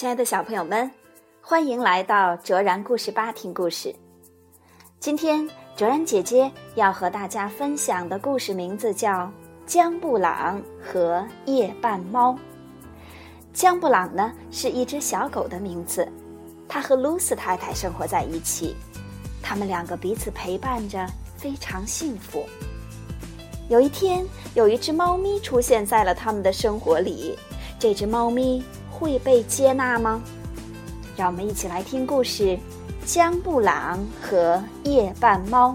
亲爱的小朋友们，欢迎来到卓然故事吧听故事。今天卓然姐姐要和大家分享的故事名字叫《江布朗和夜半猫》。江布朗呢是一只小狗的名字，它和露丝太太生活在一起，他们两个彼此陪伴着，非常幸福。有一天，有一只猫咪出现在了他们的生活里，这只猫咪。会被接纳吗？让我们一起来听故事《江布朗和夜半猫》。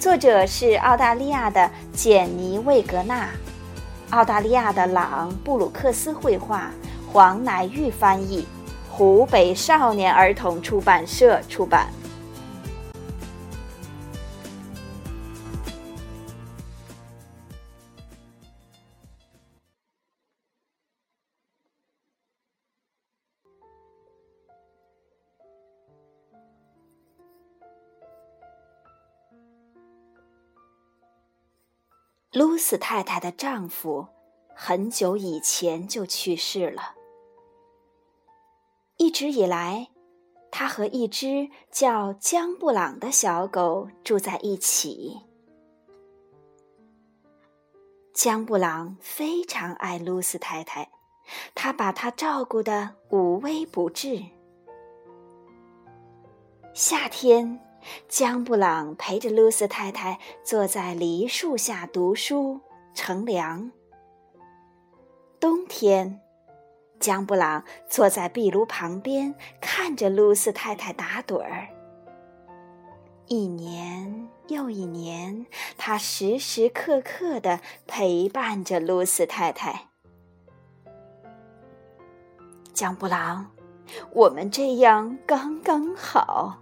作者是澳大利亚的简尼·魏格纳，澳大利亚的朗布鲁克斯绘画，黄乃玉翻译，湖北少年儿童出版社出版。露丝太太的丈夫很久以前就去世了。一直以来，他和一只叫江布朗的小狗住在一起。江布朗非常爱露丝太太，他把她照顾的无微不至。夏天。江布朗陪着露丝太太坐在梨树下读书乘凉。冬天，江布朗坐在壁炉旁边看着露丝太太打盹儿。一年又一年，他时时刻刻的陪伴着露丝太太。江布朗，我们这样刚刚好。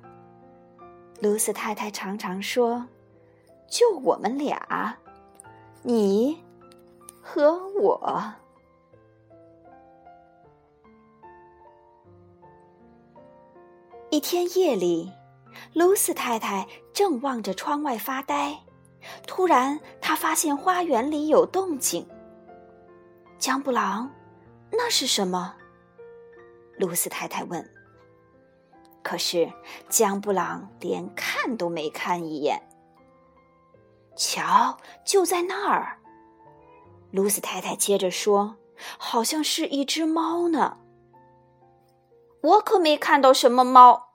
露丝太太常常说：“就我们俩，你和我。”一天夜里，露丝太太正望着窗外发呆，突然她发现花园里有动静。江布朗，那是什么？露丝太太问。可是江布朗连看都没看一眼。瞧，就在那儿。露丝太太接着说：“好像是一只猫呢。”我可没看到什么猫。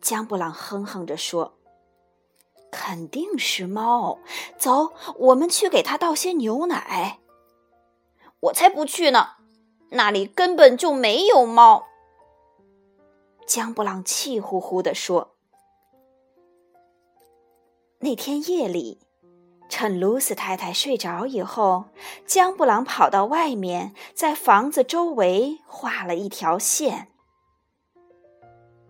江布朗哼哼着说：“肯定是猫。走，我们去给它倒些牛奶。”我才不去呢，那里根本就没有猫。江布朗气呼呼地说：“那天夜里，趁露丝太太睡着以后，江布朗跑到外面，在房子周围画了一条线。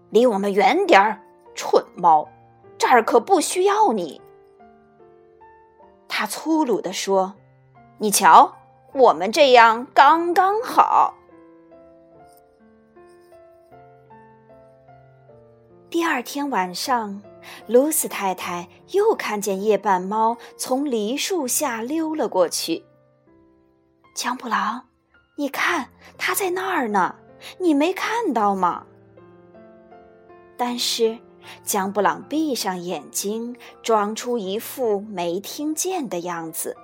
离我们远点儿，蠢猫！这儿可不需要你。”他粗鲁地说：“你瞧，我们这样刚刚好。”第二天晚上，露丝太太又看见夜半猫从梨树下溜了过去。江布朗，你看，它在那儿呢，你没看到吗？但是江布朗闭上眼睛，装出一副没听见的样子。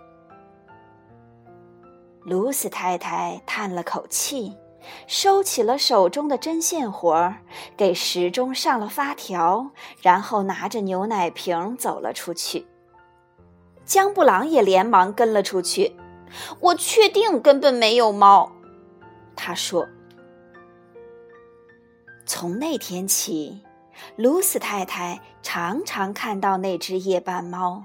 露丝太太叹了口气。收起了手中的针线活儿，给时钟上了发条，然后拿着牛奶瓶走了出去。江布朗也连忙跟了出去。我确定根本没有猫，他说。从那天起，露丝太太常常看到那只夜半猫。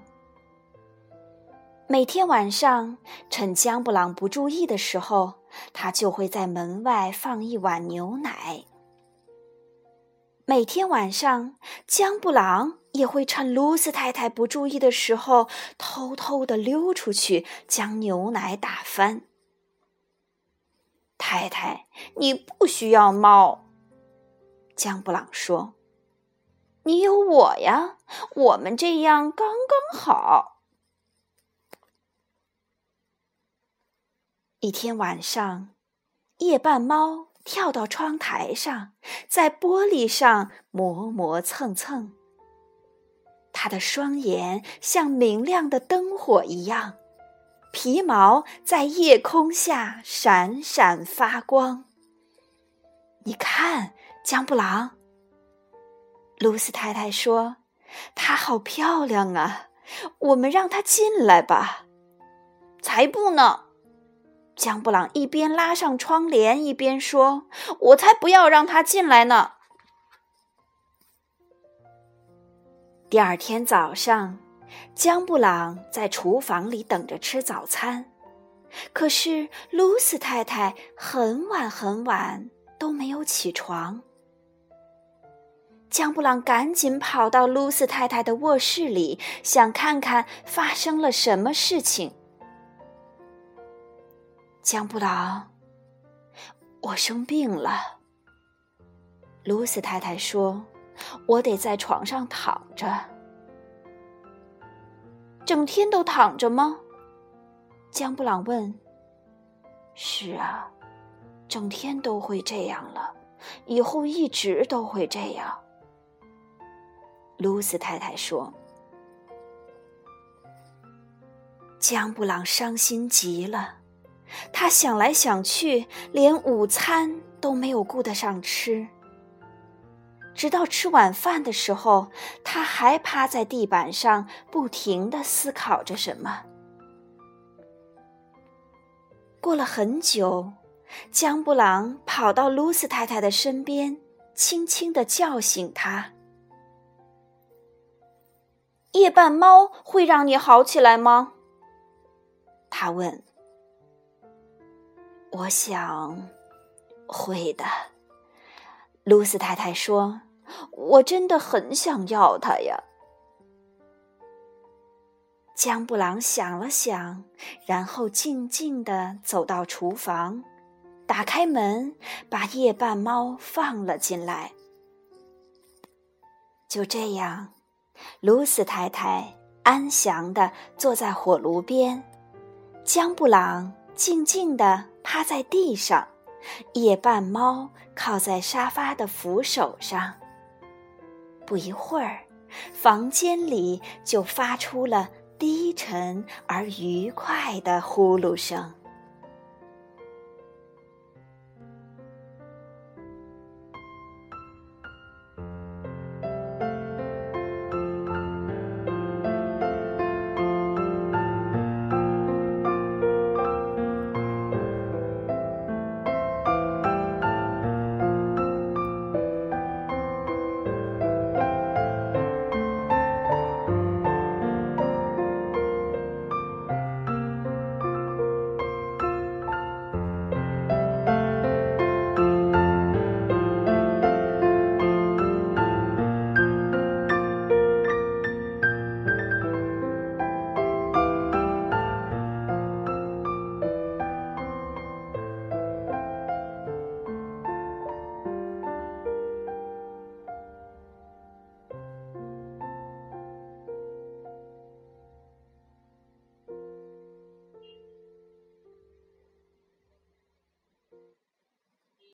每天晚上，趁江布朗不注意的时候。他就会在门外放一碗牛奶。每天晚上，江布朗也会趁露丝太太不注意的时候，偷偷的溜出去，将牛奶打翻。太太，你不需要猫。江布朗说：“你有我呀，我们这样刚刚好。”一天晚上，夜半猫跳到窗台上，在玻璃上磨磨蹭蹭。它的双眼像明亮的灯火一样，皮毛在夜空下闪闪发光。你看，江布朗，露丝太太说：“它好漂亮啊，我们让它进来吧。”才不呢！江布朗一边拉上窗帘，一边说：“我才不要让他进来呢。”第二天早上，江布朗在厨房里等着吃早餐，可是露丝太太很晚很晚都没有起床。江布朗赶紧跑到露丝太太的卧室里，想看看发生了什么事情。江布朗，我生病了。露丝太太说：“我得在床上躺着，整天都躺着吗？”江布朗问。“是啊，整天都会这样了，以后一直都会这样。”露丝太太说。江布朗伤心极了。他想来想去，连午餐都没有顾得上吃。直到吃晚饭的时候，他还趴在地板上，不停的思考着什么。过了很久，江布朗跑到露丝太太的身边，轻轻的叫醒她：“夜半猫会让你好起来吗？”他问。我想，会的。露丝太太说：“我真的很想要它呀。”江布朗想了想，然后静静的走到厨房，打开门，把夜半猫放了进来。就这样，露丝太太安详的坐在火炉边，江布朗静静的。趴在地上，夜半猫靠在沙发的扶手上。不一会儿，房间里就发出了低沉而愉快的呼噜声。